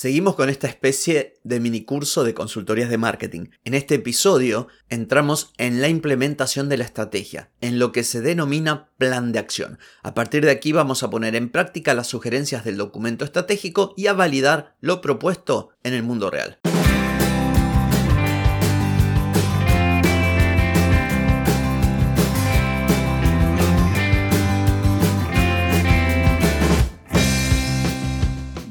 Seguimos con esta especie de minicurso de consultorías de marketing. En este episodio entramos en la implementación de la estrategia, en lo que se denomina plan de acción. A partir de aquí vamos a poner en práctica las sugerencias del documento estratégico y a validar lo propuesto en el mundo real.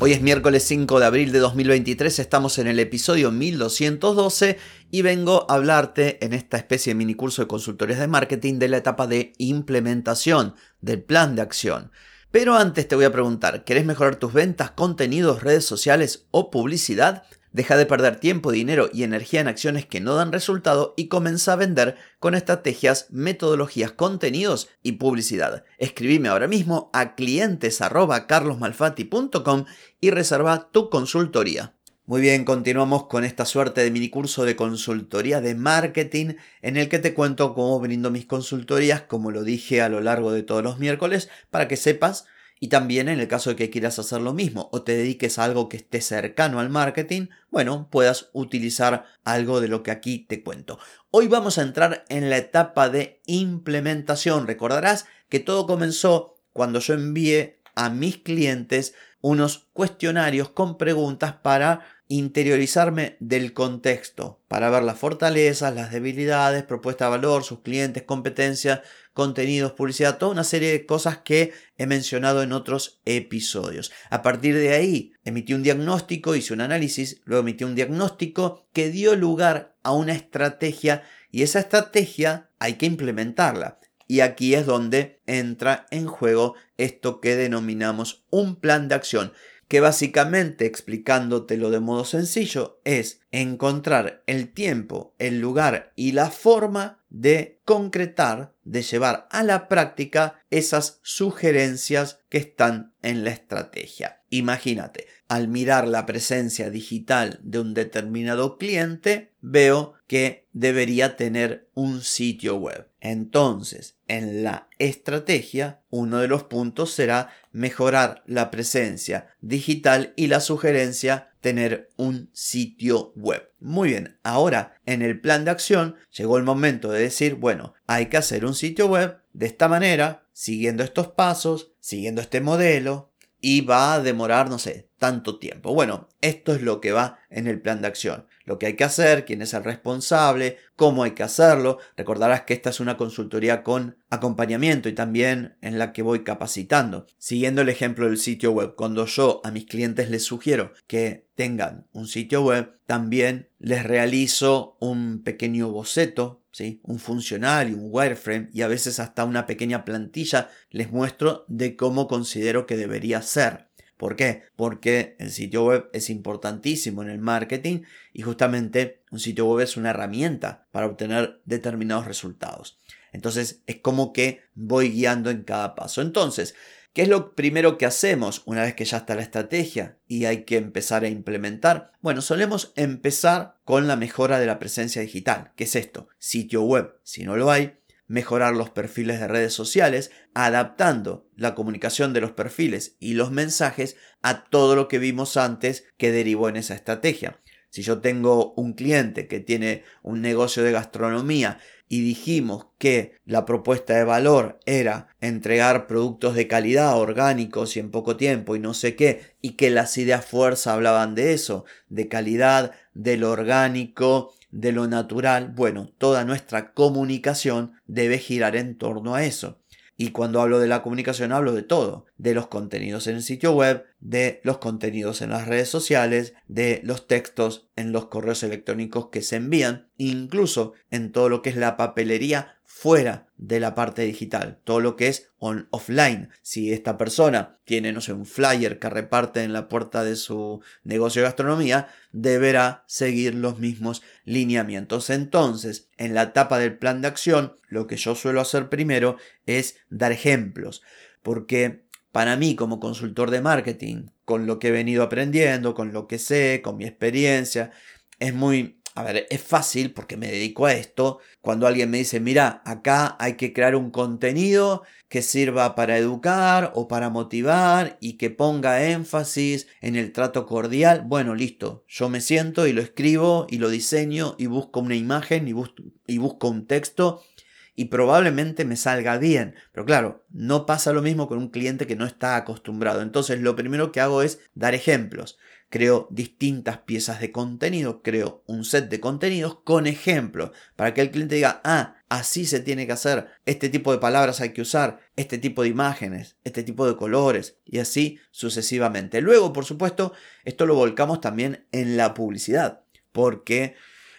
Hoy es miércoles 5 de abril de 2023, estamos en el episodio 1212 y vengo a hablarte en esta especie de minicurso de consultorías de marketing de la etapa de implementación del plan de acción. Pero antes te voy a preguntar, ¿querés mejorar tus ventas, contenidos, redes sociales o publicidad? Deja de perder tiempo, dinero y energía en acciones que no dan resultado y comienza a vender con estrategias, metodologías, contenidos y publicidad. Escribime ahora mismo a clientes@carlosmalfatti.com y reserva tu consultoría. Muy bien, continuamos con esta suerte de minicurso de consultoría de marketing en el que te cuento cómo brindo mis consultorías, como lo dije a lo largo de todos los miércoles, para que sepas y también en el caso de que quieras hacer lo mismo o te dediques a algo que esté cercano al marketing, bueno, puedas utilizar algo de lo que aquí te cuento. Hoy vamos a entrar en la etapa de implementación. Recordarás que todo comenzó cuando yo envié a mis clientes unos cuestionarios con preguntas para interiorizarme del contexto, para ver las fortalezas, las debilidades, propuesta de valor, sus clientes, competencias, contenidos, publicidad, toda una serie de cosas que he mencionado en otros episodios. A partir de ahí, emití un diagnóstico, hice un análisis, luego emití un diagnóstico que dio lugar a una estrategia y esa estrategia hay que implementarla. Y aquí es donde entra en juego esto que denominamos un plan de acción que básicamente explicándotelo de modo sencillo es encontrar el tiempo, el lugar y la forma de concretar, de llevar a la práctica esas sugerencias que están en la estrategia. Imagínate, al mirar la presencia digital de un determinado cliente, veo que debería tener un sitio web. Entonces, en la estrategia, uno de los puntos será mejorar la presencia digital y la sugerencia tener un sitio web. Muy bien, ahora en el plan de acción llegó el momento de decir, bueno, hay que hacer un sitio web de esta manera, siguiendo estos pasos, siguiendo este modelo, y va a demorar, no sé, tanto tiempo. Bueno, esto es lo que va en el plan de acción lo que hay que hacer, quién es el responsable, cómo hay que hacerlo. Recordarás que esta es una consultoría con acompañamiento y también en la que voy capacitando. Siguiendo el ejemplo del sitio web, cuando yo a mis clientes les sugiero que tengan un sitio web, también les realizo un pequeño boceto, ¿sí? un funcional y un wireframe y a veces hasta una pequeña plantilla les muestro de cómo considero que debería ser. ¿Por qué? Porque el sitio web es importantísimo en el marketing y justamente un sitio web es una herramienta para obtener determinados resultados. Entonces es como que voy guiando en cada paso. Entonces, ¿qué es lo primero que hacemos una vez que ya está la estrategia y hay que empezar a implementar? Bueno, solemos empezar con la mejora de la presencia digital. ¿Qué es esto? Sitio web, si no lo hay, mejorar los perfiles de redes sociales, adaptando la comunicación de los perfiles y los mensajes a todo lo que vimos antes que derivó en esa estrategia. Si yo tengo un cliente que tiene un negocio de gastronomía y dijimos que la propuesta de valor era entregar productos de calidad orgánicos y en poco tiempo y no sé qué, y que las ideas fuerza hablaban de eso, de calidad, del orgánico, de lo natural, bueno, toda nuestra comunicación debe girar en torno a eso. Y cuando hablo de la comunicación hablo de todo, de los contenidos en el sitio web, de los contenidos en las redes sociales, de los textos en los correos electrónicos que se envían, incluso en todo lo que es la papelería fuera de la parte digital, todo lo que es on offline. Si esta persona tiene, no sé, un flyer que reparte en la puerta de su negocio de gastronomía, deberá seguir los mismos lineamientos. Entonces, en la etapa del plan de acción, lo que yo suelo hacer primero es dar ejemplos, porque para mí como consultor de marketing, con lo que he venido aprendiendo, con lo que sé, con mi experiencia, es muy a ver, es fácil porque me dedico a esto. Cuando alguien me dice, mira, acá hay que crear un contenido que sirva para educar o para motivar y que ponga énfasis en el trato cordial. Bueno, listo. Yo me siento y lo escribo y lo diseño y busco una imagen y, y busco un texto y probablemente me salga bien. Pero claro, no pasa lo mismo con un cliente que no está acostumbrado. Entonces lo primero que hago es dar ejemplos creo distintas piezas de contenido, creo un set de contenidos con ejemplos para que el cliente diga, ah, así se tiene que hacer, este tipo de palabras hay que usar, este tipo de imágenes, este tipo de colores y así sucesivamente. Luego, por supuesto, esto lo volcamos también en la publicidad, porque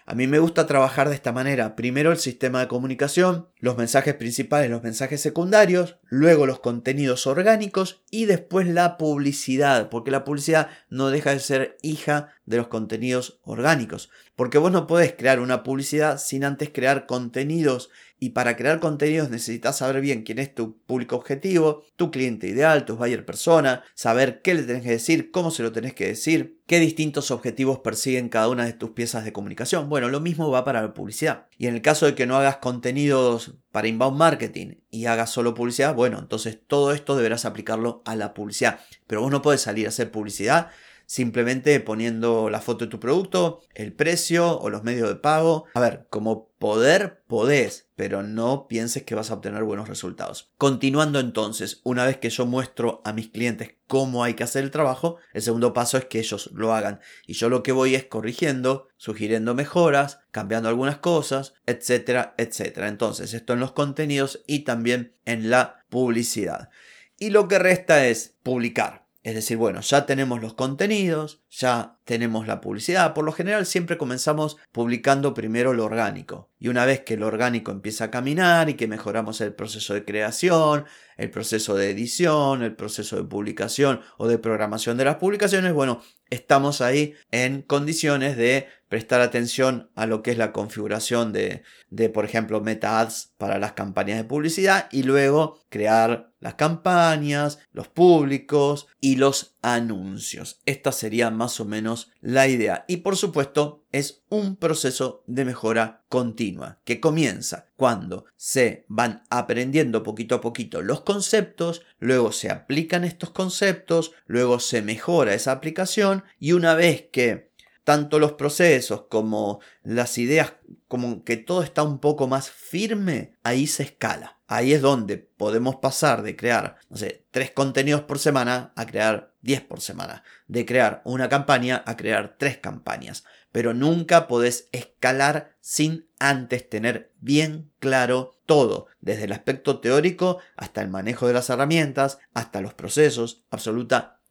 a mí me gusta trabajar de esta manera. Primero el sistema de comunicación, los mensajes principales, los mensajes secundarios, luego los contenidos orgánicos y después la publicidad, porque la publicidad no deja de ser hija de los contenidos orgánicos. Porque vos no podés crear una publicidad sin antes crear contenidos y para crear contenidos necesitas saber bien quién es tu público objetivo, tu cliente ideal, tu buyer persona, saber qué le tenés que decir, cómo se lo tenés que decir, qué distintos objetivos persiguen cada una de tus piezas de comunicación. Bueno, lo mismo va para la publicidad. Y en el caso de que no hagas contenidos para inbound marketing y hagas solo publicidad, bueno, entonces todo esto deberás aplicarlo a la publicidad. Pero vos no puedes salir a hacer publicidad simplemente poniendo la foto de tu producto, el precio o los medios de pago. A ver, como poder podés, pero no pienses que vas a obtener buenos resultados. Continuando entonces, una vez que yo muestro a mis clientes cómo hay que hacer el trabajo, el segundo paso es que ellos lo hagan. Y yo lo que voy es corrigiendo, sugiriendo mejoras, cambiando algunas cosas, etcétera, etcétera. Entonces, esto en los contenidos y también en la publicidad. Y lo que resta es publicar. Es decir, bueno, ya tenemos los contenidos, ya tenemos la publicidad. Por lo general siempre comenzamos publicando primero lo orgánico. Y una vez que lo orgánico empieza a caminar y que mejoramos el proceso de creación, el proceso de edición, el proceso de publicación o de programación de las publicaciones, bueno, estamos ahí en condiciones de prestar atención a lo que es la configuración de, de, por ejemplo, meta ads para las campañas de publicidad y luego crear las campañas, los públicos y los anuncios. Esta sería más o menos la idea. Y por supuesto, es un proceso de mejora continua que comienza cuando se van aprendiendo poquito a poquito los conceptos, luego se aplican estos conceptos, luego se mejora esa aplicación y una vez que tanto los procesos como las ideas, como que todo está un poco más firme, ahí se escala. Ahí es donde podemos pasar de crear, no sé, tres contenidos por semana a crear 10 por semana. De crear una campaña a crear tres campañas. Pero nunca podés escalar sin antes tener bien claro todo, desde el aspecto teórico hasta el manejo de las herramientas, hasta los procesos,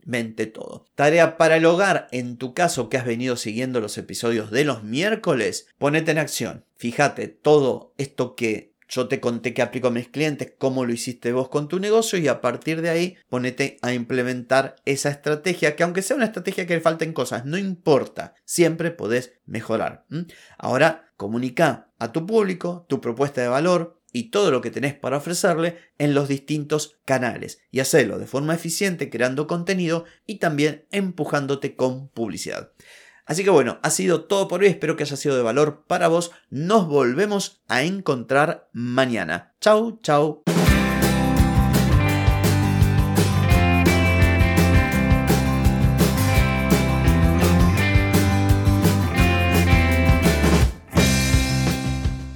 absolutamente todo. Tarea para el hogar, en tu caso que has venido siguiendo los episodios de los miércoles, ponete en acción. Fíjate todo esto que yo te conté que aplico a mis clientes, cómo lo hiciste vos con tu negocio y a partir de ahí ponete a implementar esa estrategia, que aunque sea una estrategia que le falten cosas, no importa, siempre podés mejorar. Ahora comunica a tu público tu propuesta de valor, y todo lo que tenés para ofrecerle en los distintos canales y hacerlo de forma eficiente creando contenido y también empujándote con publicidad. Así que bueno, ha sido todo por hoy, espero que haya sido de valor para vos. Nos volvemos a encontrar mañana. Chau, chau.